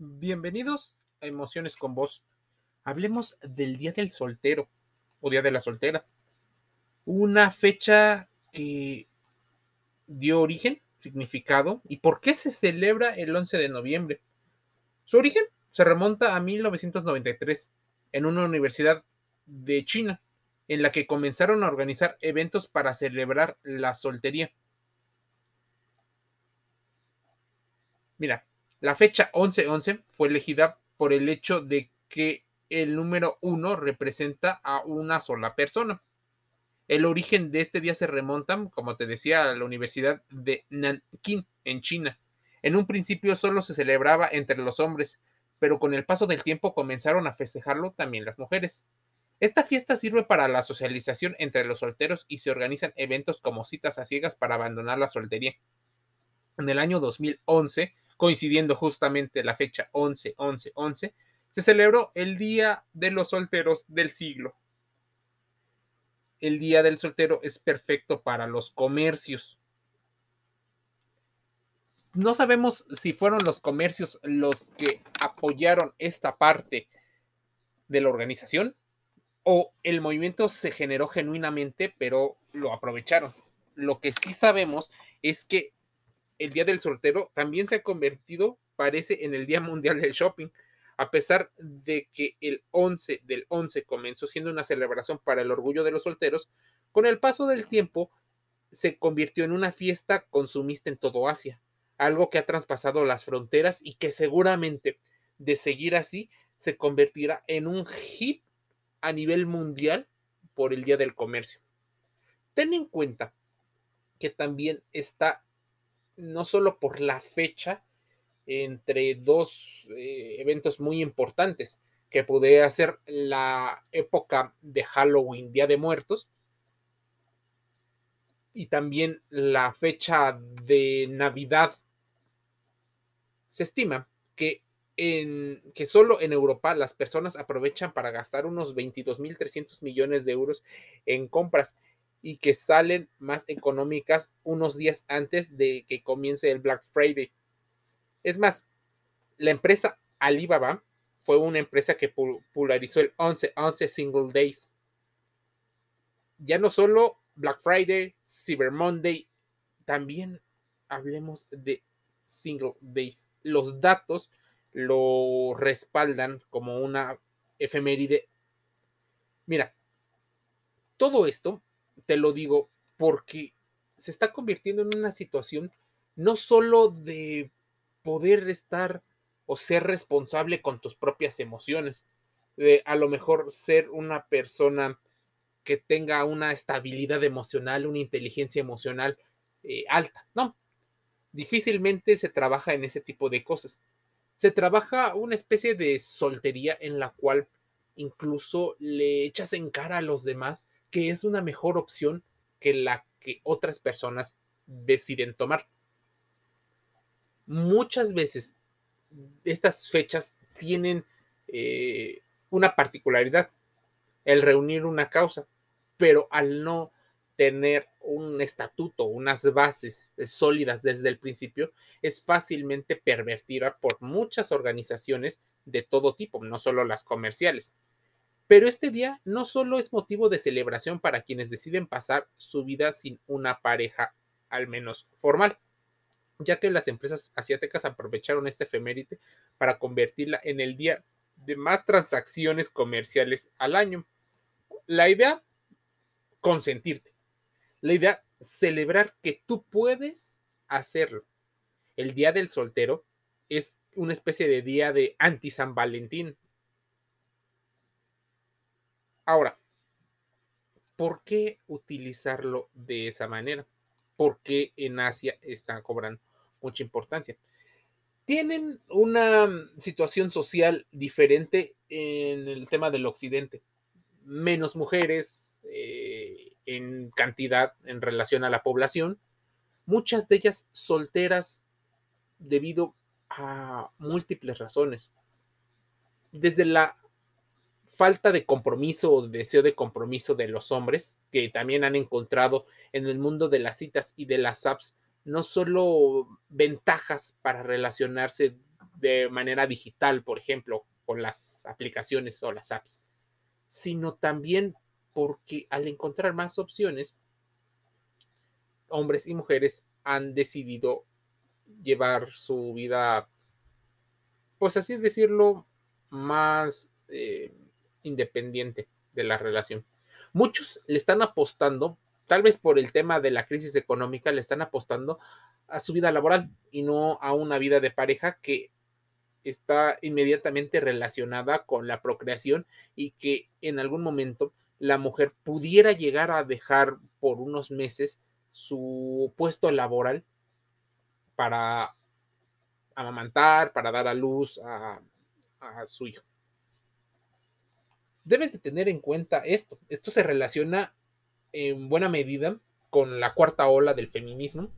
Bienvenidos a Emociones con Vos. Hablemos del Día del Soltero o Día de la Soltera. Una fecha que dio origen, significado y por qué se celebra el 11 de noviembre. Su origen se remonta a 1993 en una universidad de China en la que comenzaron a organizar eventos para celebrar la soltería. Mira, la fecha 11-11 fue elegida por el hecho de que el número 1 representa a una sola persona. El origen de este día se remonta, como te decía, a la Universidad de Nanking, en China. En un principio solo se celebraba entre los hombres, pero con el paso del tiempo comenzaron a festejarlo también las mujeres. Esta fiesta sirve para la socialización entre los solteros y se organizan eventos como citas a ciegas para abandonar la soltería. En el año 2011, coincidiendo justamente la fecha 11-11-11, se celebró el Día de los Solteros del siglo. El Día del Soltero es perfecto para los comercios. No sabemos si fueron los comercios los que apoyaron esta parte de la organización o el movimiento se generó genuinamente, pero lo aprovecharon. Lo que sí sabemos es que el Día del Soltero también se ha convertido, parece, en el Día Mundial del Shopping, a pesar de que el 11 del 11 comenzó siendo una celebración para el orgullo de los solteros, con el paso del tiempo se convirtió en una fiesta consumista en todo Asia, algo que ha traspasado las fronteras y que seguramente de seguir así se convertirá en un hit a nivel mundial por el Día del Comercio. Ten en cuenta que también está no solo por la fecha entre dos eh, eventos muy importantes, que puede ser la época de Halloween, Día de Muertos, y también la fecha de Navidad. Se estima que, en, que solo en Europa las personas aprovechan para gastar unos 22.300 millones de euros en compras y que salen más económicas unos días antes de que comience el Black Friday. Es más, la empresa Alibaba fue una empresa que popularizó el 11-11 Single Days. Ya no solo Black Friday, Cyber Monday, también hablemos de Single Days. Los datos lo respaldan como una efeméride. Mira, todo esto te lo digo porque se está convirtiendo en una situación no solo de poder estar o ser responsable con tus propias emociones, de a lo mejor ser una persona que tenga una estabilidad emocional, una inteligencia emocional eh, alta. No, difícilmente se trabaja en ese tipo de cosas. Se trabaja una especie de soltería en la cual incluso le echas en cara a los demás que es una mejor opción que la que otras personas deciden tomar. Muchas veces estas fechas tienen eh, una particularidad, el reunir una causa, pero al no tener un estatuto, unas bases sólidas desde el principio, es fácilmente pervertida por muchas organizaciones de todo tipo, no solo las comerciales. Pero este día no solo es motivo de celebración para quienes deciden pasar su vida sin una pareja, al menos formal, ya que las empresas asiáticas aprovecharon este efeméride para convertirla en el día de más transacciones comerciales al año. La idea, consentirte. La idea, celebrar que tú puedes hacerlo. El Día del Soltero es una especie de día de anti-San Valentín, Ahora, ¿por qué utilizarlo de esa manera? ¿Por qué en Asia están cobrando mucha importancia? Tienen una situación social diferente en el tema del occidente. Menos mujeres eh, en cantidad en relación a la población. Muchas de ellas solteras debido a múltiples razones. Desde la falta de compromiso o deseo de compromiso de los hombres, que también han encontrado en el mundo de las citas y de las apps, no solo ventajas para relacionarse de manera digital, por ejemplo, con las aplicaciones o las apps, sino también porque al encontrar más opciones, hombres y mujeres han decidido llevar su vida, pues así decirlo, más eh, independiente de la relación. Muchos le están apostando, tal vez por el tema de la crisis económica, le están apostando a su vida laboral y no a una vida de pareja que está inmediatamente relacionada con la procreación y que en algún momento la mujer pudiera llegar a dejar por unos meses su puesto laboral para amamantar, para dar a luz a, a su hijo. Debes de tener en cuenta esto. Esto se relaciona en buena medida con la cuarta ola del feminismo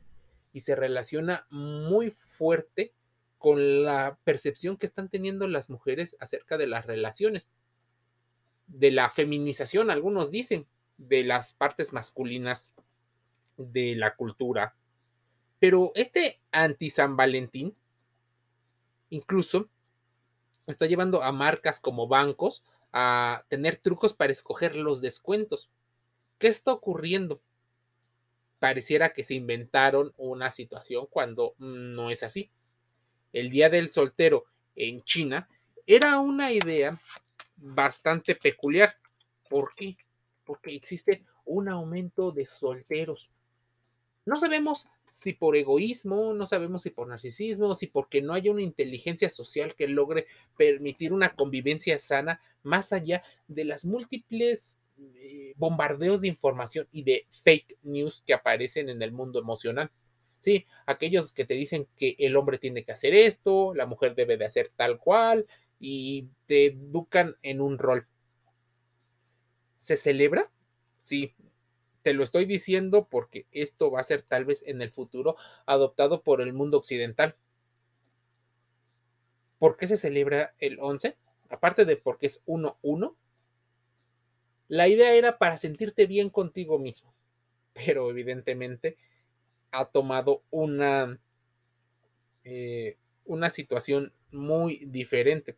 y se relaciona muy fuerte con la percepción que están teniendo las mujeres acerca de las relaciones, de la feminización, algunos dicen, de las partes masculinas de la cultura. Pero este anti-San Valentín incluso está llevando a marcas como bancos a tener trucos para escoger los descuentos. ¿Qué está ocurriendo? Pareciera que se inventaron una situación cuando no es así. El Día del Soltero en China era una idea bastante peculiar. ¿Por qué? Porque existe un aumento de solteros. No sabemos si por egoísmo, no sabemos si por narcisismo, si porque no haya una inteligencia social que logre permitir una convivencia sana más allá de las múltiples eh, bombardeos de información y de fake news que aparecen en el mundo emocional. Sí, aquellos que te dicen que el hombre tiene que hacer esto, la mujer debe de hacer tal cual y te educan en un rol. ¿Se celebra? Sí, te lo estoy diciendo porque esto va a ser tal vez en el futuro adoptado por el mundo occidental. ¿Por qué se celebra el 11? Aparte de porque es 1-1, la idea era para sentirte bien contigo mismo, pero evidentemente ha tomado una, eh, una situación muy diferente.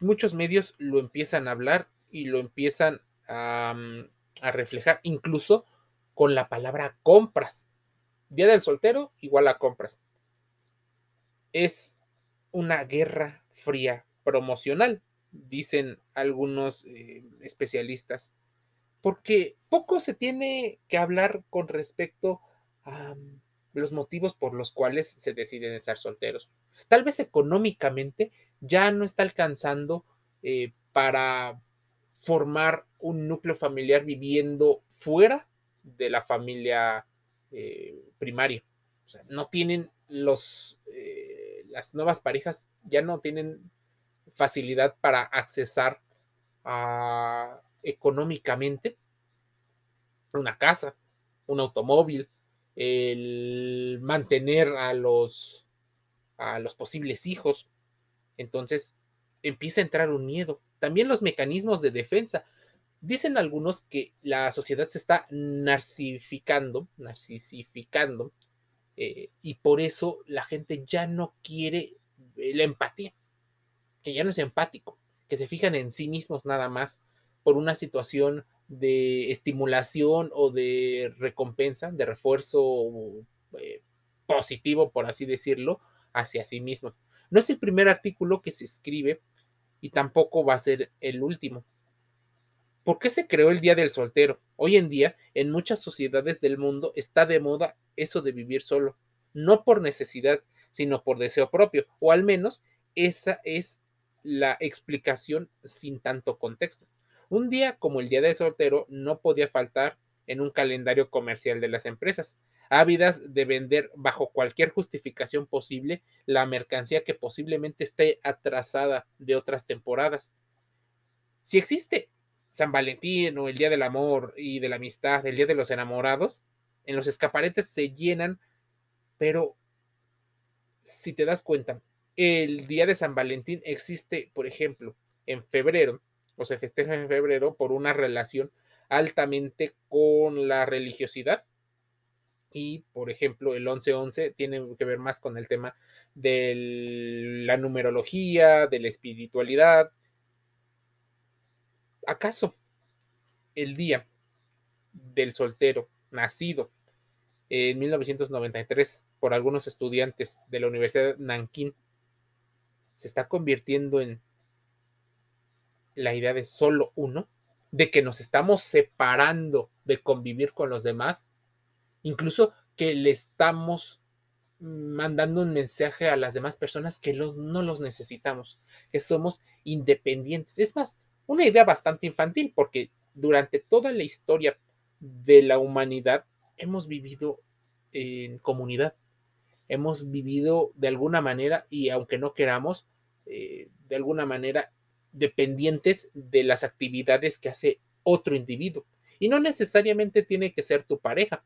Muchos medios lo empiezan a hablar y lo empiezan Mm, a, reflejar incluso con la palabra compras. Día del soltero igual a compras. Es una guerra fría promocional, dicen algunos eh, especialistas, porque poco se tiene que hablar con respecto a mm, los motivos por los cuales se deciden estar solteros. Tal vez económicamente ya no está alcanzando eh, para formar un núcleo familiar viviendo fuera de la familia eh, primaria. O sea, no tienen los, las nuevas parejas, ya no tienen facilidad para accesar a, económicamente una casa, un automóvil, el mantener a los, a los posibles hijos. Entonces empieza a entrar un miedo. También los mecanismos de defensa. Dicen algunos que la sociedad se está narcificando, narcisificando, eh, y por eso la gente ya no quiere eh, la empatía, que ya no es empático, que se fijan en sí mismos nada más por una situación de estimulación o de recompensa, de refuerzo eh, positivo, por así decirlo, hacia sí mismo. No es el primer artículo que se escribe y tampoco va a ser el último. ¿Por qué se creó el Día del Soltero? Hoy en día, en muchas sociedades del mundo está de moda eso de vivir solo, no por necesidad, sino por deseo propio, o al menos esa es la explicación sin tanto contexto. Un día como el Día del Soltero no podía faltar en un calendario comercial de las empresas, ávidas de vender bajo cualquier justificación posible la mercancía que posiblemente esté atrasada de otras temporadas. Si existe San Valentín o el Día del Amor y de la Amistad, el Día de los Enamorados, en los escaparates se llenan, pero si te das cuenta, el Día de San Valentín existe, por ejemplo, en febrero, o se festeja en febrero por una relación altamente con la religiosidad Y, por ejemplo, el 1111 tiene que ver más con el tema de la numerología, de la espiritualidad. ¿Acaso el día del soltero nacido en 1993 por algunos estudiantes de la Universidad de Nankín se está convirtiendo en la idea de solo uno, de que nos estamos separando de convivir con los demás, incluso que le estamos mandando un mensaje a las demás personas que no los necesitamos, que somos independientes. Es más, una idea bastante infantil, porque durante toda la historia de la humanidad hemos vivido en comunidad, hemos vivido de alguna manera, y aunque no queramos, eh, de alguna manera dependientes de las actividades que hace otro individuo. Y no necesariamente tiene que ser tu pareja.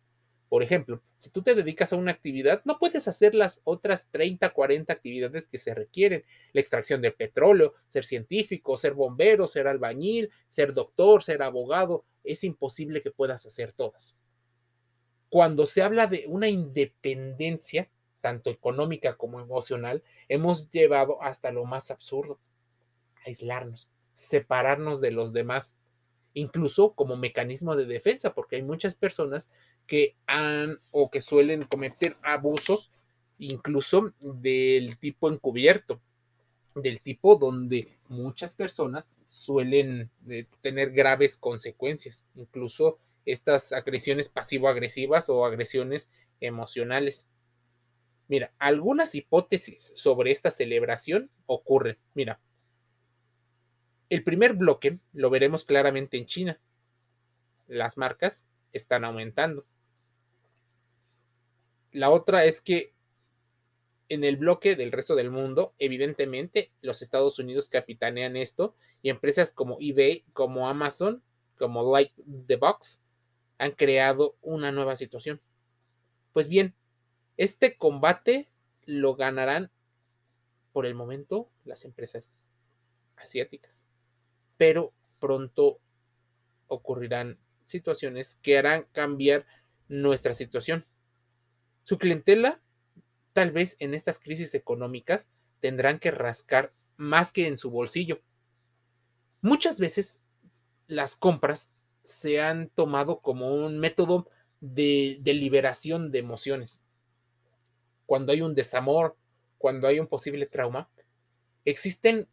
Por ejemplo, si tú te dedicas a una actividad, no puedes hacer las otras 30, 40 actividades que se requieren. La extracción de petróleo, ser científico, ser bombero, ser albañil, ser doctor, ser abogado. Es imposible que puedas hacer todas. Cuando se habla de una independencia, tanto económica como emocional, hemos llevado hasta lo más absurdo aislarnos, separarnos de los demás, incluso como mecanismo de defensa, porque hay muchas personas que han o que suelen cometer abusos, incluso del tipo encubierto, del tipo donde muchas personas suelen eh, tener graves consecuencias, incluso estas agresiones pasivo-agresivas o agresiones emocionales. Mira, algunas hipótesis sobre esta celebración ocurren. Mira, el primer bloque lo veremos claramente en China. Las marcas están aumentando. La otra es que en el bloque del resto del mundo, evidentemente, los Estados Unidos capitanean esto y empresas como eBay, como Amazon, como Like the Box, han creado una nueva situación. Pues bien, este combate lo ganarán por el momento las empresas asiáticas pero pronto ocurrirán situaciones que harán cambiar nuestra situación. Su clientela, tal vez en estas crisis económicas, tendrán que rascar más que en su bolsillo. Muchas veces las compras se han tomado como un método de, de, liberación de emociones. Cuando hay un desamor, cuando hay un posible trauma, existen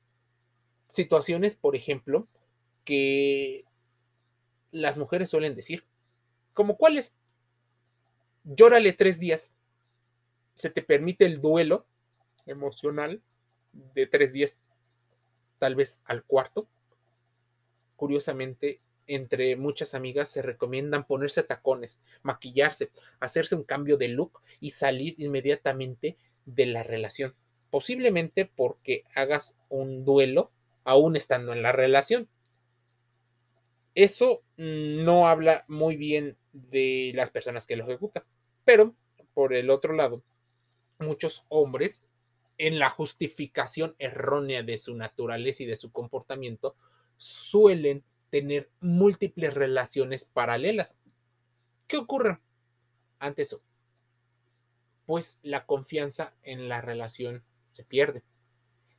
situaciones, por ejemplo, que las mujeres suelen decir, como cuáles, llórale tres días, se te permite el duelo emocional de tres días, tal vez al cuarto. Curiosamente, entre muchas amigas se recomiendan ponerse tacones, maquillarse, hacerse un cambio de look y salir inmediatamente de la relación. Posiblemente porque hagas un duelo aún estando en la relación. Eso no habla muy bien de las personas que lo ejecutan, pero por el otro lado, muchos hombres, en la justificación errónea de su naturaleza y de su comportamiento, suelen tener múltiples relaciones paralelas. ¿Qué ocurre ante eso? Pues la confianza en la relación se pierde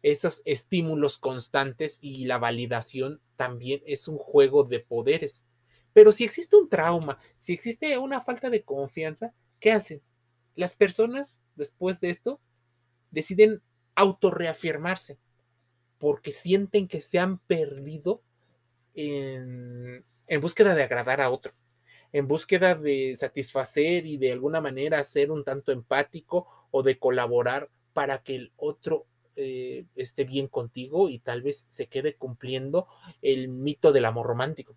esos estímulos constantes y la validación también es un juego de poderes. Pero si existe un trauma, si existe una falta de confianza, ¿qué hacen? Las personas después de esto deciden autorreafirmarse porque sienten que se han perdido en, en búsqueda de agradar a otro, en búsqueda de satisfacer y de alguna manera ser un tanto empático o de colaborar para que el otro eh, esté bien contigo y tal vez se quede cumpliendo el mito del amor romántico.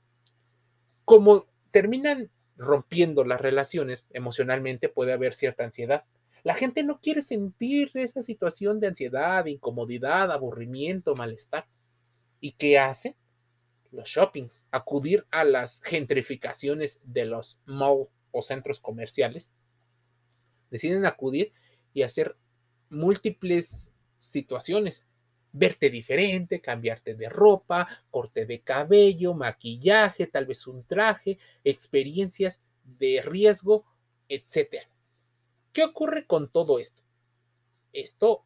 Como terminan rompiendo las relaciones emocionalmente, puede haber cierta ansiedad. La gente no quiere sentir esa situación de ansiedad, incomodidad, aburrimiento, malestar. ¿Y qué hace? Los shoppings, acudir a las gentrificaciones de los malls o centros comerciales. Deciden acudir y hacer múltiples situaciones. Verte diferente, cambiarte de ropa, corte de cabello, maquillaje, tal vez un traje, experiencias de riesgo etc. ¿Qué ocurre con todo esto? Esto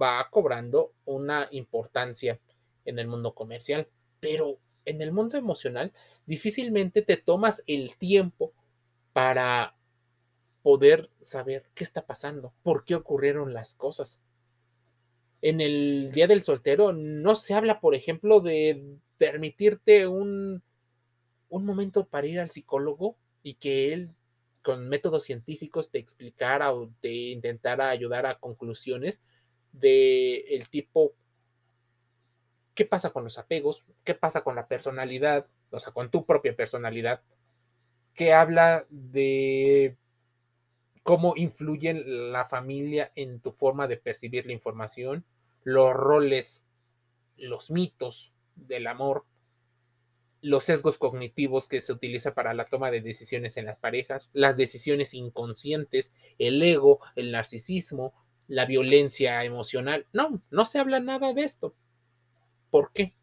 va cobrando una importancia en el mundo comercial, pero en el mundo emocional difícilmente te tomas el tiempo para poder saber qué está pasando, por qué ocurrieron las cosas. En el Día del Soltero no se habla, por ejemplo, de permitirte un, un momento para ir al psicólogo y que él con métodos científicos te explicara o te intentara ayudar a conclusiones de el tipo qué pasa con los apegos, qué pasa con la personalidad, o sea, con tu propia personalidad, que habla de cómo influyen la familia en tu forma de percibir la información, los roles, los mitos del amor, los sesgos cognitivos que se utiliza para la toma de decisiones en las parejas, las decisiones inconscientes, el ego, el narcisismo, la violencia emocional. No, no se habla nada de esto. ¿Por qué?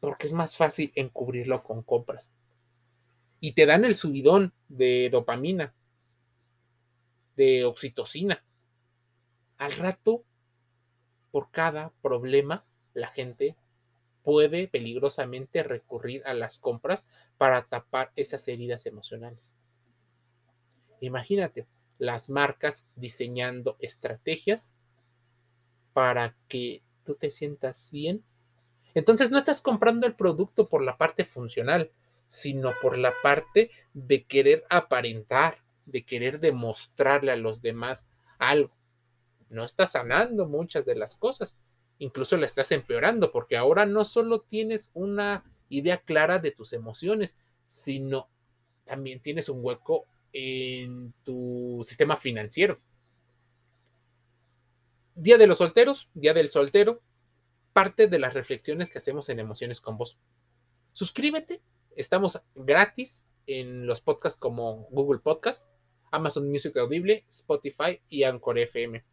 Porque es más fácil encubrirlo con compras. Y te dan el subidón de dopamina, de oxitocina. Al rato, por cada problema, la gente puede peligrosamente recurrir a las compras para tapar esas heridas emocionales. Imagínate las marcas diseñando estrategias para que tú te sientas bien. Entonces no estás comprando el producto por la parte funcional, sino por la parte de querer aparentar, de querer demostrarle a los demás algo. No estás sanando muchas de las cosas, incluso la estás empeorando, porque ahora no solo tienes una idea clara de tus emociones, sino también tienes un hueco en tu sistema financiero. Día de los solteros, Día del soltero, parte de las reflexiones que hacemos en Emociones con Vos. Suscríbete, estamos gratis en los podcasts como Google Podcast, Amazon Music Audible, Spotify y Anchor FM.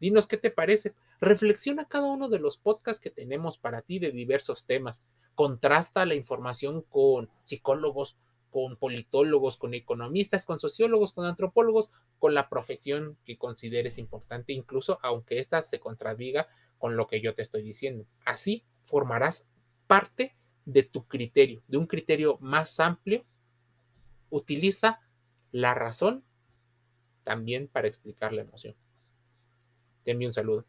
Dinos qué te parece. Reflexiona cada uno de los podcasts que tenemos para ti de diversos temas. Contrasta la información con psicólogos, con politólogos, con economistas, con sociólogos, con antropólogos, con la profesión que consideres importante, incluso aunque ésta se contradiga con lo que yo te estoy diciendo. Así formarás parte de tu criterio, de un criterio más amplio. Utiliza la razón también para explicar la emoción. Te un saludo.